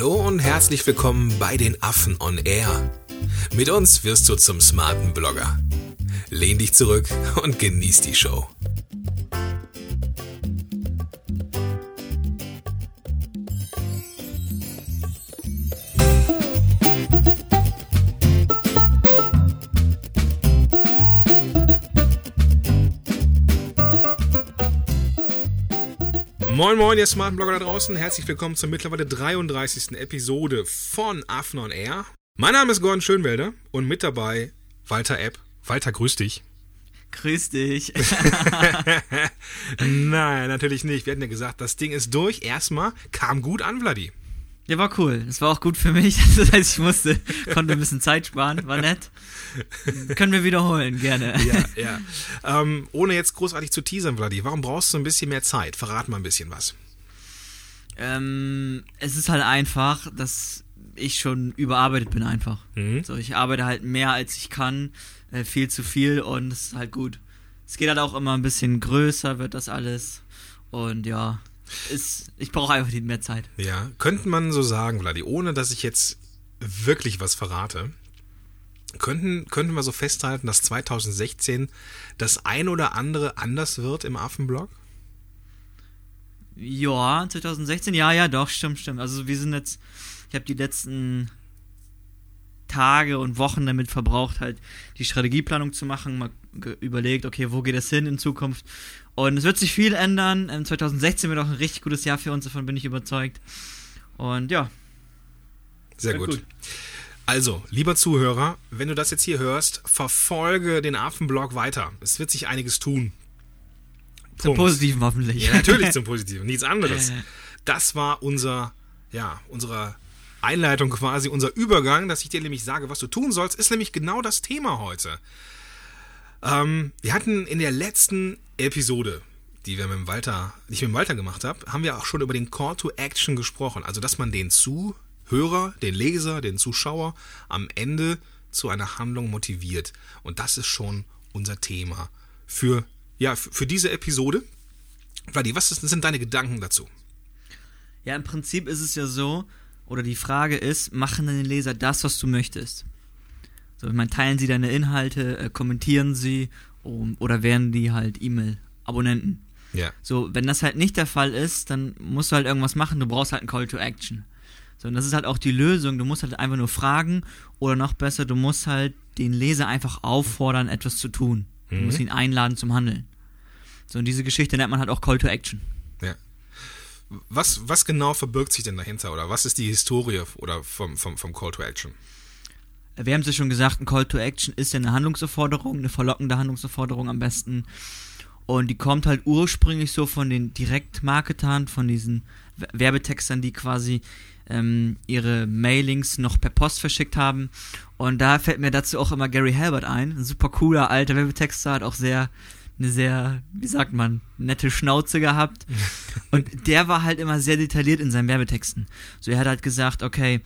Hallo und herzlich willkommen bei den Affen on Air. Mit uns wirst du zum smarten Blogger. Lehn dich zurück und genieß die Show. Moin Moin, ihr smarten Blogger da draußen. Herzlich willkommen zur mittlerweile 33. Episode von Affen on Air. Mein Name ist Gordon Schönwelder und mit dabei Walter Epp. Walter, grüß dich. Grüß dich. Nein, natürlich nicht. Wir hatten ja gesagt, das Ding ist durch. Erstmal kam gut an, Vladi. Ja, war cool. Das war auch gut für mich. Das heißt, ich musste, konnte ein bisschen Zeit sparen. War nett. Können wir wiederholen, gerne. Ja, ja. Ähm, ohne jetzt großartig zu teasern, Vladi, warum brauchst du ein bisschen mehr Zeit? Verrat mal ein bisschen was. Ähm, es ist halt einfach, dass ich schon überarbeitet bin einfach. Mhm. So, ich arbeite halt mehr als ich kann, äh, viel zu viel und es ist halt gut. Es geht halt auch immer ein bisschen größer, wird das alles. Und ja, ist, ich brauche einfach die mehr Zeit. Ja, könnte man so sagen, Vladi, ohne dass ich jetzt wirklich was verrate, könnten, könnten wir so festhalten, dass 2016 das ein oder andere anders wird im Affenblog? Ja, 2016, ja, ja, doch, stimmt, stimmt. Also wir sind jetzt, ich habe die letzten Tage und Wochen damit verbraucht, halt die Strategieplanung zu machen, mal überlegt, okay, wo geht es hin in Zukunft. Und es wird sich viel ändern. 2016 wird auch ein richtig gutes Jahr für uns, davon bin ich überzeugt. Und ja. Sehr gut. gut. Also, lieber Zuhörer, wenn du das jetzt hier hörst, verfolge den Affenblog weiter. Es wird sich einiges tun. Zum Positiven hoffentlich. Ja, natürlich zum Positiven, nichts anderes. Das war unser, ja, unsere Einleitung quasi, unser Übergang, dass ich dir nämlich sage, was du tun sollst, ist nämlich genau das Thema heute. Ähm, wir hatten in der letzten Episode, die wir mit dem Walter, die ich mit dem Walter gemacht habe, haben wir auch schon über den Call to Action gesprochen. Also, dass man den Zuhörer, den Leser, den Zuschauer am Ende zu einer Handlung motiviert. Und das ist schon unser Thema für ja, für diese Episode. Vladi, was sind deine Gedanken dazu? Ja, im Prinzip ist es ja so, oder die Frage ist, machen deine Leser das, was du möchtest? So, ich meine, teilen sie deine Inhalte, äh, kommentieren sie um, oder werden die halt E-Mail-Abonnenten? Ja. So, wenn das halt nicht der Fall ist, dann musst du halt irgendwas machen, du brauchst halt einen Call to Action. So, und das ist halt auch die Lösung, du musst halt einfach nur fragen oder noch besser, du musst halt den Leser einfach auffordern, etwas zu tun. Du mhm. musst ihn einladen zum Handeln. So, und diese Geschichte nennt man halt auch Call to Action. Ja. Was, was genau verbirgt sich denn dahinter oder was ist die Historie oder vom, vom, vom Call to Action? Wir haben es ja schon gesagt, ein Call to Action ist ja eine Handlungsaufforderung, eine verlockende Handlungsaufforderung am besten. Und die kommt halt ursprünglich so von den Direktmarketern, von diesen Werbetextern, die quasi ähm, ihre Mailings noch per Post verschickt haben. Und da fällt mir dazu auch immer Gary Halbert ein, ein super cooler alter Werbetexter, hat auch sehr eine sehr, wie sagt man, nette Schnauze gehabt. Und der war halt immer sehr detailliert in seinen Werbetexten. So, er hat halt gesagt, okay,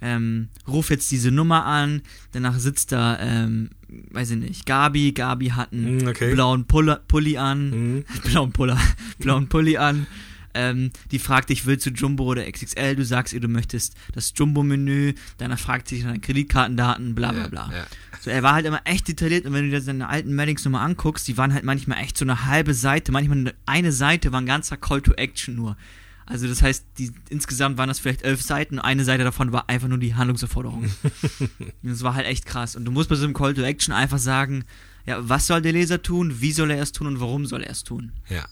ähm, ruf jetzt diese Nummer an, danach sitzt da, ähm, weiß ich nicht, Gabi, Gabi hat einen mm, okay. blauen Pulla, Pulli an, Mhm. blauen Puller, blauen Pulli an, ähm, die fragt dich, willst du Jumbo oder XXL? Du sagst ihr, du möchtest das Jumbo-Menü. Danach fragt sie dich nach deinen Kreditkartendaten, bla bla bla. Ja, ja. So, er war halt immer echt detailliert und wenn du dir seine alten Mailings nochmal anguckst, die waren halt manchmal echt so eine halbe Seite, manchmal eine Seite war ein ganzer Call to Action nur. Also das heißt, die, insgesamt waren das vielleicht elf Seiten, eine Seite davon war einfach nur die Handlungsaufforderung. das war halt echt krass. Und du musst bei so einem Call to Action einfach sagen, ja, was soll der Leser tun, wie soll er es tun und warum soll er es tun? Ja.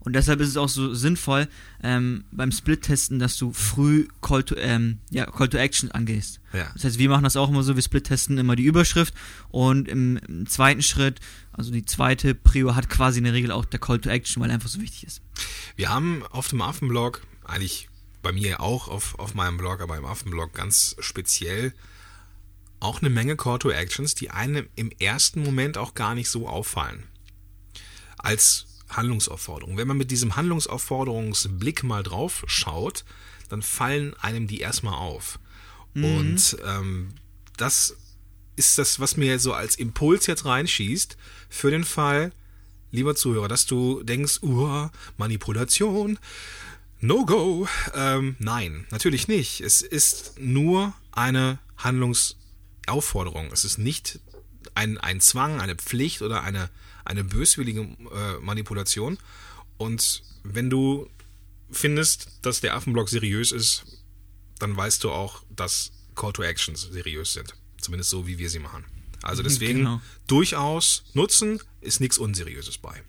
Und deshalb ist es auch so sinnvoll ähm, beim Split-Testen, dass du früh Call to, ähm, ja, Call to Action angehst. Ja. Das heißt, wir machen das auch immer so, wir split-testen immer die Überschrift und im, im, zweiten Schritt, also die zweite Prio hat quasi in der Regel auch der Call to Action, weil er einfach so wichtig ist. Wir haben auf dem Affenblog, eigentlich bei mir auch auf, auf meinem Blog, aber im Affenblog ganz speziell, auch eine Menge Call to Actions, die einem im ersten Moment auch gar nicht so auffallen. Als Handlungsaufforderung. Wenn man mit diesem Handlungsaufforderungsblick mal drauf schaut, dann fallen einem die erstmal auf. Mhm. Und ähm, das ist das, was mir so als Impuls jetzt reinschießt, für den Fall, lieber Zuhörer, dass du denkst, uh, Manipulation, No-Go? Ähm, nein, natürlich nicht. Es ist nur eine Handlungsaufforderung. Es ist nicht ein, ein Zwang, eine Pflicht oder eine, eine böswillige äh, Manipulation. Und wenn du findest, dass der Affenblock seriös ist, dann weißt du auch, dass Call to Actions seriös sind. Zumindest so, wie wir sie machen. Also deswegen Genau. durchaus nutzen, ist nichts Unseriöses bei.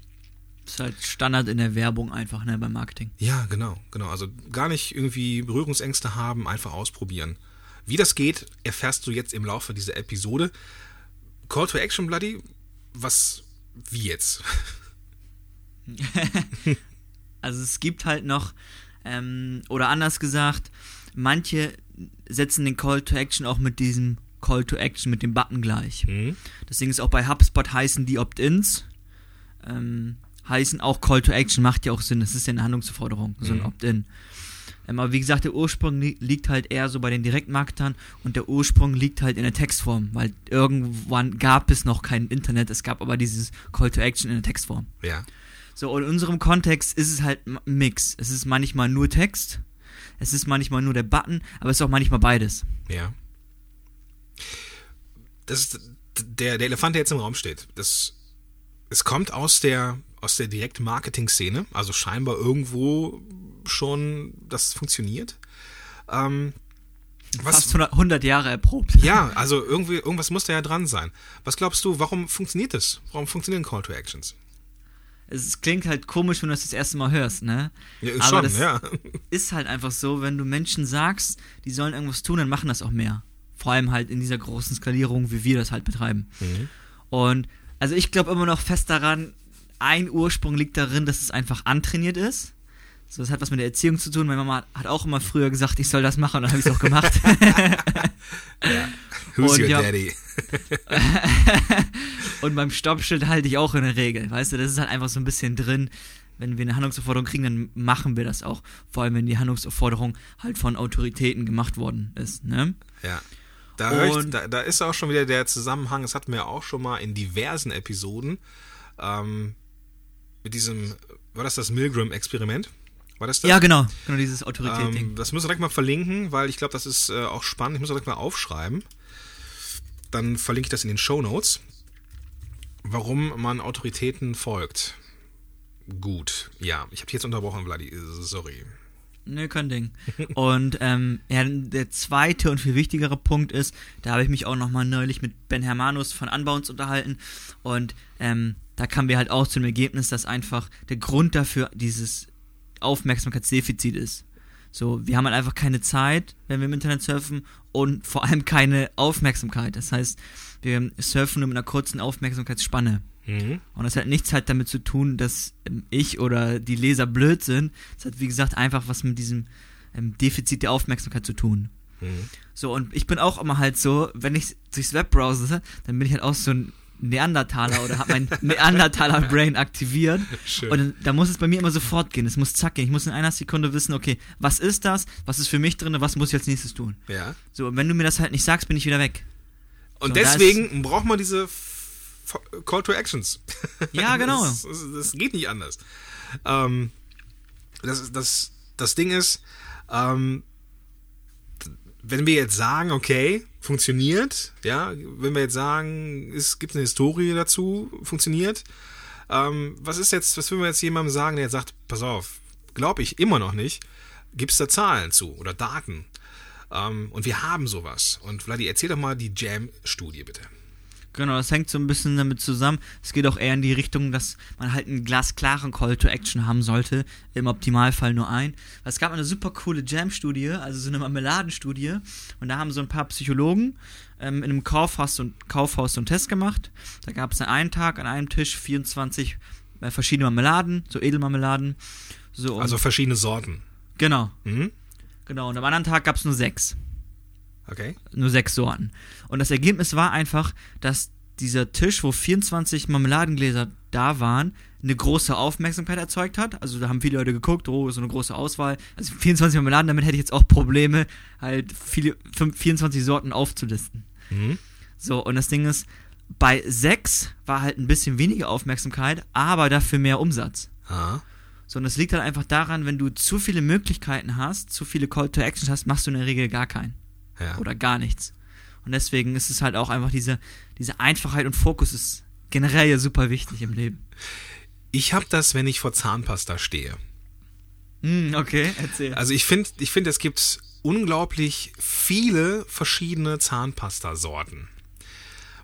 ist halt Standard in der Werbung einfach, ne, beim Marketing. Ja, genau, genau. Also gar nicht irgendwie Berührungsängste haben, einfach ausprobieren. Wie das geht, erfährst du jetzt im Laufe dieser Episode. Call to Action, Bloody, was, wie jetzt? Also es gibt halt noch, ähm, oder anders gesagt, manche setzen den Call to Action auch mit diesem Call to Action, mit dem Button gleich. Hm? Deswegen ist auch bei HubSpot heißen die Opt-ins, ähm, heißen auch Call to Action, macht ja auch Sinn, das ist ja eine Handlungsforderung, so ein Mhm. Opt-in. Aber wie gesagt, der Ursprung li liegt halt eher so bei den Direktmarketern und der Ursprung liegt halt in der Textform, weil irgendwann gab es noch kein Internet, es gab aber dieses Call to Action in der Textform. Ja. So, und in unserem Kontext ist es halt ein Mix. Es ist manchmal nur Text, es ist manchmal nur der Button, aber es ist auch manchmal beides. Ja. Das ist der, der Elefant, der jetzt im Raum steht. Das, es kommt aus der, aus der Direktmarketing-Szene, also scheinbar irgendwo schon, das funktioniert. Ähm, was, Fast 100, 100 Jahre erprobt. ja, also irgendwie, irgendwas muss da ja dran sein. Was glaubst du, warum funktioniert das? Warum funktionieren Call to Actions? Es klingt halt komisch, wenn du das das erste Mal hörst, ne? Ja, Aber schon, das- ja. Ist halt einfach so, wenn du Menschen sagst, die sollen irgendwas tun, dann machen das auch mehr. Vor allem halt in dieser großen Skalierung, wie wir das halt betreiben. Mhm. Und also ich glaube immer noch fest daran, ein Ursprung liegt darin, dass es einfach antrainiert ist. So, das hat was mit der Erziehung zu tun. Meine Mama hat auch immer früher gesagt, ich soll das machen, und dann habe ich es auch gemacht. Who's Und your ja- daddy? Und beim Stoppschild halte ich auch in der Regel. Weißt du, das ist halt einfach so ein bisschen drin. Wenn wir eine Handlungsaufforderung kriegen, dann machen wir das auch. Vor allem, wenn die Handlungsaufforderung halt von Autoritäten gemacht worden ist. Ne? Ja. Da, ich, da, da ist auch schon wieder der Zusammenhang, das hatten wir auch schon mal in diversen Episoden, ähm, mit diesem, war das das Milgram-Experiment? War das das? Ja, genau. Genau dieses Autorität-Ding. Ähm, das müssen wir direkt mal verlinken, weil ich glaube, das ist äh, auch spannend. Ich muss das direkt mal aufschreiben. Dann verlinke ich das in den Show Notes. Warum man Autoritäten folgt. Gut, ja. Ich habe dich jetzt unterbrochen, Vladi. Sorry. Nö, kein Ding. Und ähm, ja, der zweite und viel wichtigere Punkt ist, da habe ich mich auch nochmal neulich mit Ben Hermanus von Unbounce unterhalten und ähm, da kamen wir halt auch zu dem Ergebnis, dass einfach der Grund dafür dieses Aufmerksamkeitsdefizit ist. So, wir haben halt einfach keine Zeit, wenn wir im Internet surfen und vor allem keine Aufmerksamkeit. Das heißt, wir surfen nur mit einer kurzen Aufmerksamkeitsspanne. Mhm. Und das hat nichts halt damit zu tun, dass ähm, ich oder die Leser blöd sind. Es hat, wie gesagt, einfach was mit diesem ähm, Defizit der Aufmerksamkeit zu tun. Mhm. So, und ich bin auch immer halt so, wenn ich durchs Web browse, dann bin ich halt auch so ein Neandertaler oder habe mein Neandertaler-Brain aktiviert. Schön. Und da muss es bei mir immer sofort gehen. Es muss zack gehen. Ich muss in einer Sekunde wissen, okay, was ist das? Was ist für mich drin? Was muss ich als nächstes tun? ja. So, und wenn du mir das halt nicht sagst, bin ich wieder weg. Und So, deswegen braucht man diese Call to Actions. Ja, genau. Das, das, das geht nicht anders. Ähm, das, das, das Ding ist, ähm, wenn wir jetzt sagen, okay, funktioniert, ja, wenn wir jetzt sagen, es gibt eine Historie dazu, funktioniert, ähm, was ist jetzt, was würden wir jetzt jemandem sagen, der jetzt sagt, pass auf, glaube ich immer noch nicht, gibt es da Zahlen zu oder Daten? Ähm, und wir haben sowas. Und Vladi, erzähl doch mal die Jam-Studie bitte. Genau, das hängt so ein bisschen damit zusammen. Es geht auch eher in die Richtung, dass man halt einen glasklaren Call to Action haben sollte. Im Optimalfall nur ein. Es gab eine super coole Jam-Studie, also so eine Marmeladenstudie. Und da haben so ein paar Psychologen ähm, in einem Kaufhaus so, Kaufhaus so einen Test gemacht. Da gab es an einem Tag an einem Tisch 24 äh, verschiedene Marmeladen, so Edelmarmeladen. So, und- Also verschiedene Sorten. genau, Mhm. genau. Und am anderen Tag gab es nur sechs Okay. nur sechs Sorten. Und das Ergebnis war einfach, dass dieser Tisch, wo 24 Marmeladengläser da waren, eine große Aufmerksamkeit erzeugt hat. Also da haben viele Leute geguckt, oh, so eine große Auswahl. Also 24 Marmeladen, damit hätte ich jetzt auch Probleme, halt viele, fünf- 24 Sorten aufzulisten. Mhm. So, und das Ding ist, bei sechs war halt ein bisschen weniger Aufmerksamkeit, aber dafür mehr Umsatz. Ah. Sondern es liegt halt einfach daran, wenn du zu viele Möglichkeiten hast, zu viele Call to Actions hast, machst du in der Regel gar keinen. Ja. Oder gar nichts. Und deswegen ist es halt auch einfach diese, diese Einfachheit und Fokus ist generell ja super wichtig im Leben. Ich habe das, wenn ich vor Zahnpasta stehe. Hm, okay, erzähl. Also ich finde, ich finde, es gibt unglaublich viele verschiedene Zahnpasta-Sorten.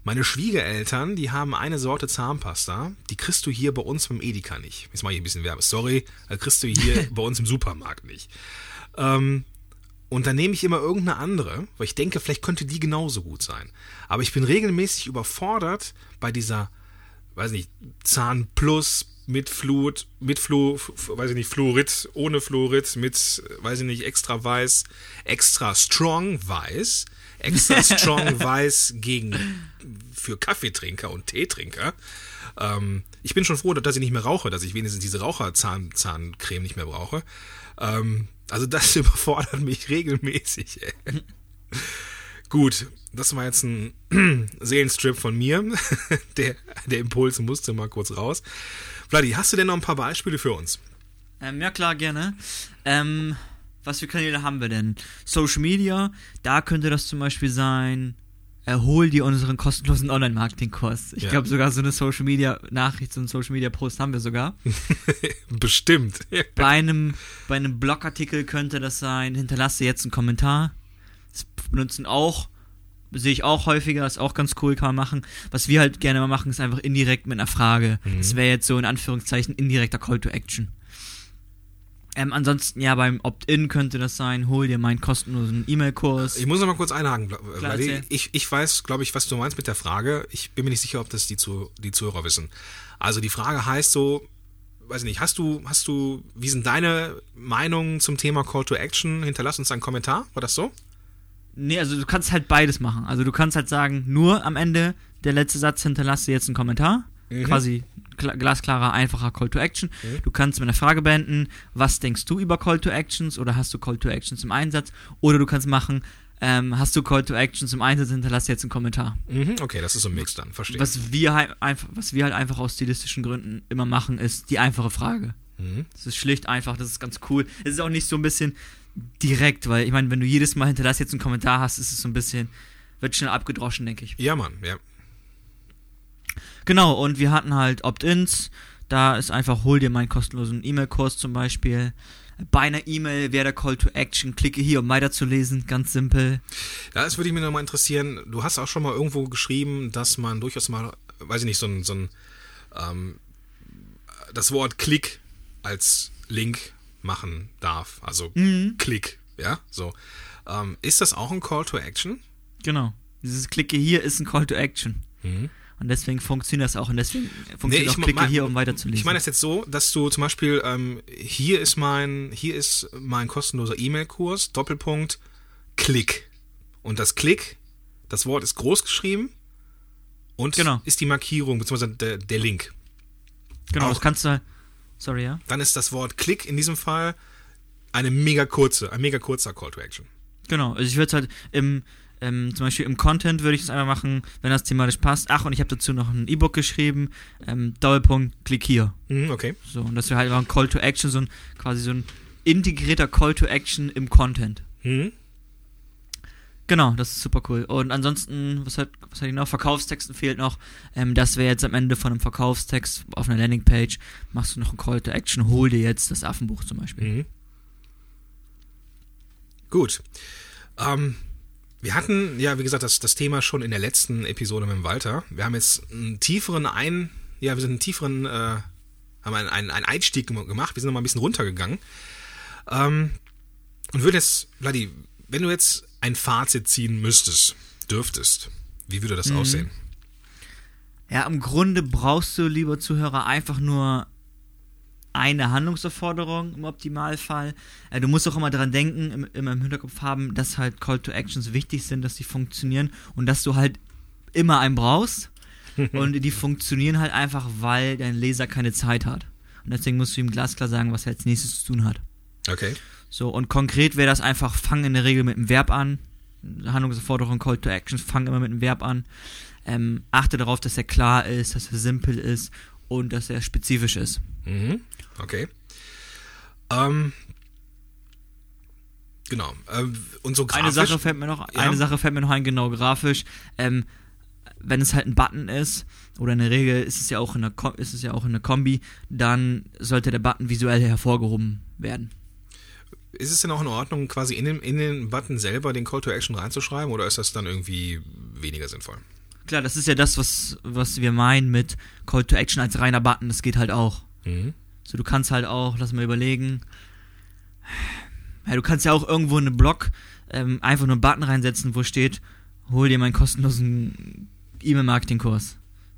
Meine Schwiegereltern, die haben eine Sorte Zahnpasta, die kriegst du hier bei uns beim Edeka nicht. Jetzt mache ich ein bisschen Werbe. Sorry, kriegst du hier bei uns im Supermarkt nicht. Ähm, und dann nehme ich immer irgendeine andere, weil ich denke, vielleicht könnte die genauso gut sein. Aber ich bin regelmäßig überfordert bei dieser, weiß nicht, Zahn Plus mit Fluid, mit Flu, weiß ich nicht, Fluorid, ohne Fluorid, mit, weiß ich nicht, extra weiß, extra strong weiß, extra strong weiß gegen, für Kaffeetrinker und Teetrinker. Ähm, ich bin schon froh, dass ich nicht mehr rauche, dass ich wenigstens diese Raucherzahncreme nicht mehr brauche. Ähm, also das überfordert mich regelmäßig. Ey. Gut, das war jetzt ein Seelenstrip von mir. Der, der Impuls musste mal kurz raus. Vladi, hast du denn noch ein paar Beispiele für uns? Ähm, ja, klar, gerne. Ähm, was für Kanäle haben wir denn? Social Media, da könnte das zum Beispiel sein, erhol dir unseren kostenlosen Online-Marketing-Kurs. Ich Ja. glaube sogar so eine Social Media Nachricht, so einen Social Media Post haben wir sogar. Bestimmt. bei einem, bei einem Blogartikel könnte das sein, hinterlasse jetzt einen Kommentar. Das benutzen auch, sehe ich auch häufiger, ist auch ganz cool, kann man machen. Was wir halt gerne mal machen, ist einfach indirekt mit einer Frage. Das wäre jetzt so in Anführungszeichen indirekter Call to Action. Ähm, ansonsten, ja, beim Opt-in könnte das sein, hol dir meinen kostenlosen E-Mail-Kurs. Ich muss noch mal kurz einhaken, Klar, erzähl. Ich, ich weiß, glaube ich, was du meinst mit der Frage. Ich bin mir nicht sicher, ob das die, zu, die Zuhörer wissen. Also die Frage heißt so, weiß ich nicht, hast du, hast du, wie sind deine Meinungen zum Thema Call to Action? Hinterlass uns einen Kommentar. War das so? Nee, also du kannst halt beides machen. Also du kannst halt sagen, nur am Ende der letzte Satz hinterlasse jetzt einen Kommentar. Mhm. Quasi kla- glasklarer, einfacher Call to Action. Du kannst mit einer Frage beenden, was denkst du über Call to Actions oder hast du Call to Actions im Einsatz? Oder du kannst machen, ähm, hast du Call to Actions im Einsatz, hinterlasse jetzt einen Kommentar. Mhm, okay, das ist so ein Mix dann, verstehe. Was wir, halt einfach, was wir halt einfach aus stilistischen Gründen immer machen, ist die einfache Frage. Mhm. Das ist schlicht einfach, das ist ganz cool. Es ist auch nicht so ein bisschen direkt, weil ich meine, wenn du jedes Mal hinterlass jetzt einen Kommentar hast, ist es so ein bisschen, wird schnell abgedroschen, denke ich. Ja, Mann, ja. Genau, und wir hatten halt Opt-ins. Da ist einfach, hol dir meinen kostenlosen E-Mail-Kurs zum Beispiel. Bei einer E-Mail wäre der Call to Action, klicke hier, um weiterzulesen, ganz simpel. Das würde ich mir noch mal interessieren. Du hast auch schon mal irgendwo geschrieben, dass man durchaus mal, weiß ich nicht, so ein, so ein ähm, das Wort Klick als Link machen darf. Also Mhm. Klick, ja, so. Ähm, ist das auch ein Call to Action? Genau. Dieses Klicke hier ist ein Call to Action. Mhm. Und deswegen funktioniert das auch. Und deswegen funktioniert auch ich Klicke mein- hier, um weiterzulesen. Ich meine das jetzt so, dass du zum Beispiel, ähm, hier ist mein, hier ist mein kostenloser E-Mail-Kurs, Doppelpunkt, Klick. Und das Klick, das Wort ist groß geschrieben und Genau. ist die Markierung, beziehungsweise der, der Link. genau, auch- das kannst du halt. Sorry, ja? Dann ist das Wort Klick in diesem Fall eine mega kurze, ein mega kurzer Call to Action. Genau. Also ich würde es halt im, ähm, zum Beispiel im Content würde ich es einfach machen, wenn das thematisch passt. Ach, und ich habe dazu noch ein E-Book geschrieben. Ähm, Doppelpunkt, klick hier. Mhm, okay. So, und das wäre halt einfach ein Call to Action, so ein quasi so ein integrierter Call to Action im Content. Mhm. Genau, das ist super cool. Und ansonsten, was hat, was hat ich noch? Verkaufstexten fehlt noch. Ähm, das wäre jetzt am Ende von einem Verkaufstext auf einer Landingpage. Machst du noch einen Call to Action, hol dir jetzt das Affenbuch zum Beispiel. Mhm. Gut. Ähm, wir hatten, ja, wie gesagt, das, das Thema schon in der letzten Episode mit dem Walter. Wir haben jetzt einen tieferen Ein, ja, wir sind einen tieferen, äh, haben einen, einen, einen Einstieg gem- gemacht. Wir sind noch mal ein bisschen runtergegangen. Ähm, und würde jetzt, Vladi, wenn du jetzt ein Fazit ziehen müsstest, dürftest, wie würde das aussehen? Ja, im Grunde brauchst du, lieber Zuhörer, einfach nur eine Handlungsaufforderung im Optimalfall. Äh, du musst auch immer daran denken, im, immer im Hinterkopf haben, dass halt Call to Actions wichtig sind, dass die funktionieren und dass du halt immer einen brauchst. und die funktionieren halt einfach, weil dein Leser keine Zeit hat. Und deswegen musst du ihm glasklar sagen, was er als nächstes zu tun hat. Okay. So, und konkret wäre das einfach, fang in der Regel mit einem Verb an. Handlungsaufforderung, Call to Actions, fang immer mit einem Verb an. Ähm, achte darauf, dass er klar ist, dass er simpel ist und dass er spezifisch ist. Mhm. Okay. Ähm, genau. Ähm, und so grafisch. Eine Sache fällt mir noch, ja? eine Sache fällt mir noch ein, genau grafisch. Ähm, wenn es halt ein Button ist, oder in der Regel ist es ja auch in der, ist es ja auch in der Kombi, dann sollte der Button visuell hervorgehoben werden. Ist es denn auch in Ordnung, quasi in den, in den Button selber den Call to Action reinzuschreiben oder ist das dann irgendwie weniger sinnvoll? Klar, das ist ja das, was, was wir meinen mit Call to Action als reiner Button. Das geht halt auch. Mhm. So, du kannst halt auch, lass mal überlegen. Ja, du kannst ja auch irgendwo in einem Blog ähm, einfach nur einen Button reinsetzen, wo steht, hol dir meinen kostenlosen E-Mail-Marketing-Kurs.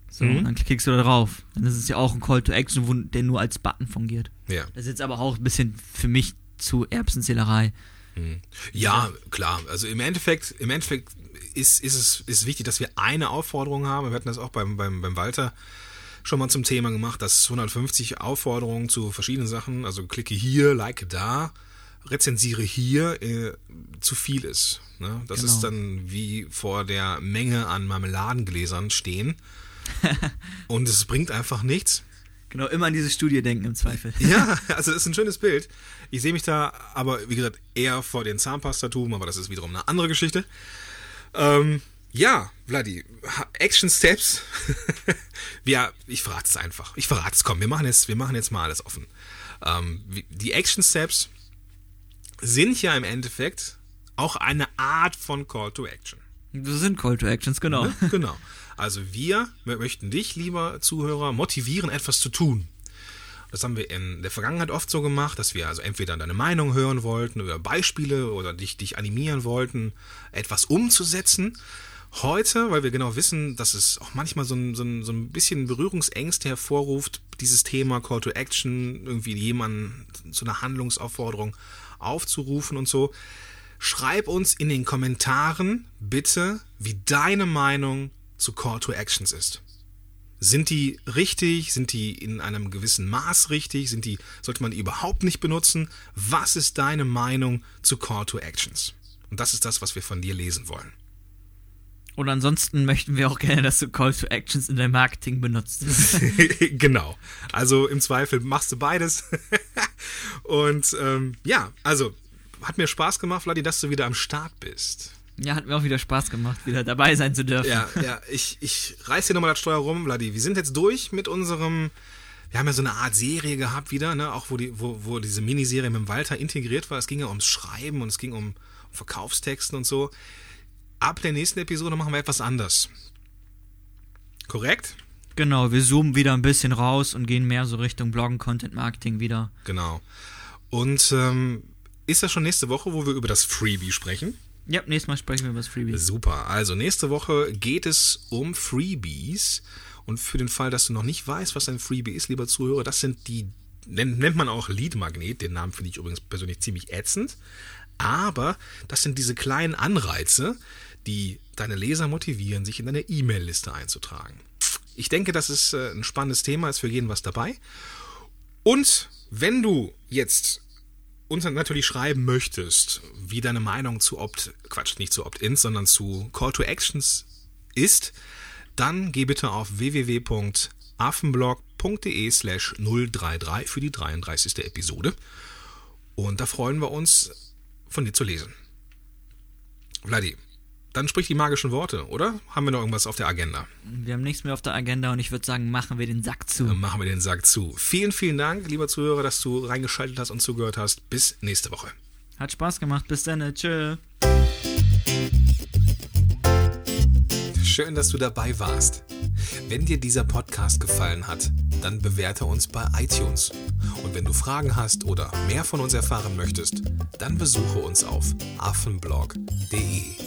So, mhm. dann klickst du da drauf. Dann ist es ja auch ein Call to Action, der nur als Button fungiert. Ja. Das ist jetzt aber auch ein bisschen für mich zu Erbsenzählerei. Mhm. Ja, klar. Also im Endeffekt, im Endeffekt ist, ist es ist wichtig, dass wir eine Aufforderung haben. Wir hatten das auch beim, beim, beim Walter schon mal zum Thema gemacht, dass 150 Aufforderungen zu verschiedenen Sachen, also klicke hier, like da, rezensiere hier, äh, zu viel ist. Ne? Das genau. ist dann wie vor der Menge an Marmeladengläsern stehen. und es bringt einfach nichts. Genau, immer an diese Studie denken im Zweifel. ja, also das ist ein schönes Bild. Ich sehe mich da aber, wie gesagt, eher vor den Zahnpastatuben, aber das ist wiederum eine andere Geschichte. Ähm, ja, Vladi, Action Steps. ja, ich verrate es einfach. Ich verrate es, komm, wir machen jetzt, wir machen jetzt mal alles offen. Ähm, die Action Steps sind ja im Endeffekt auch eine Art von Call to Action. Das sind Call to Actions, genau. Ne? Genau. Also wir möchten dich, lieber Zuhörer, motivieren, etwas zu tun. Das haben wir in der Vergangenheit oft so gemacht, dass wir also entweder deine Meinung hören wollten oder Beispiele oder dich, dich animieren wollten, etwas umzusetzen. Heute, weil wir genau wissen, dass es auch manchmal so ein, so ein, so ein bisschen Berührungsängste hervorruft, dieses Thema Call to Action, irgendwie jemanden zu einer Handlungsaufforderung aufzurufen und so. Schreib uns in den Kommentaren bitte, wie deine Meinung zu Call to Actions ist. Sind die richtig? Sind die in einem gewissen Maß richtig? Sind die, sollte man die überhaupt nicht benutzen? Was ist deine Meinung zu Call to Actions? Und das ist das, was wir von dir lesen wollen. Und ansonsten möchten wir auch gerne, dass du Call to Actions in deinem Marketing benutzt. genau. Also im Zweifel machst du beides. Und ähm, ja, also hat mir Spaß gemacht, Vladi, dass du wieder am Start bist. Ja, hat mir auch wieder Spaß gemacht, wieder dabei sein zu dürfen. Ja, ja, ich, ich reiß hier nochmal das Steuer rum, Vladi. Wir sind jetzt durch mit unserem, wir haben ja so eine Art Serie gehabt wieder, ne, auch wo, die, wo, wo diese Miniserie mit dem Walter integriert war. Es ging ja ums Schreiben und es ging um, um Verkaufstexten und so. Ab der nächsten Episode machen wir etwas anders. Korrekt? Genau, wir zoomen wieder ein bisschen raus und gehen mehr so Richtung Bloggen, Content Marketing wieder. Genau. Und ähm, ist das schon nächste Woche, wo wir über das Freebie sprechen? Ja, nächstes Mal sprechen wir über das Freebie. Super. Also nächste Woche geht es um Freebies. Und für den Fall, dass du noch nicht weißt, was ein Freebie ist, lieber Zuhörer, das sind die, nennt man auch Lead-Magnet. Den Namen finde ich übrigens persönlich ziemlich ätzend. Aber das sind diese kleinen Anreize, die deine Leser motivieren, sich in deine E-Mail-Liste einzutragen. Ich denke, das ist äh, ein spannendes Thema, ist für jeden was dabei. Und wenn du jetzt uns natürlich schreiben möchtest, wie deine Meinung zu Opt, Quatsch, nicht zu Opt-ins, sondern zu Call to Actions ist, dann geh bitte auf www.affenblog.de slash 033 für die 33. Episode. Und da freuen wir uns, von dir zu lesen. Vladi, dann sprich die magischen Worte, oder? Haben wir noch irgendwas auf der Agenda? Wir haben nichts mehr auf der Agenda und ich würde sagen, machen wir den Sack zu. Dann machen wir den Sack zu. Vielen, vielen Dank, lieber Zuhörer, dass du reingeschaltet hast und zugehört hast. Bis nächste Woche. Hat Spaß gemacht. Bis dann. Tschö. Schön, dass du dabei warst. Wenn dir dieser Podcast gefallen hat, dann bewerte uns bei iTunes. Und wenn du Fragen hast oder mehr von uns erfahren möchtest, dann besuche uns auf affenblog.de.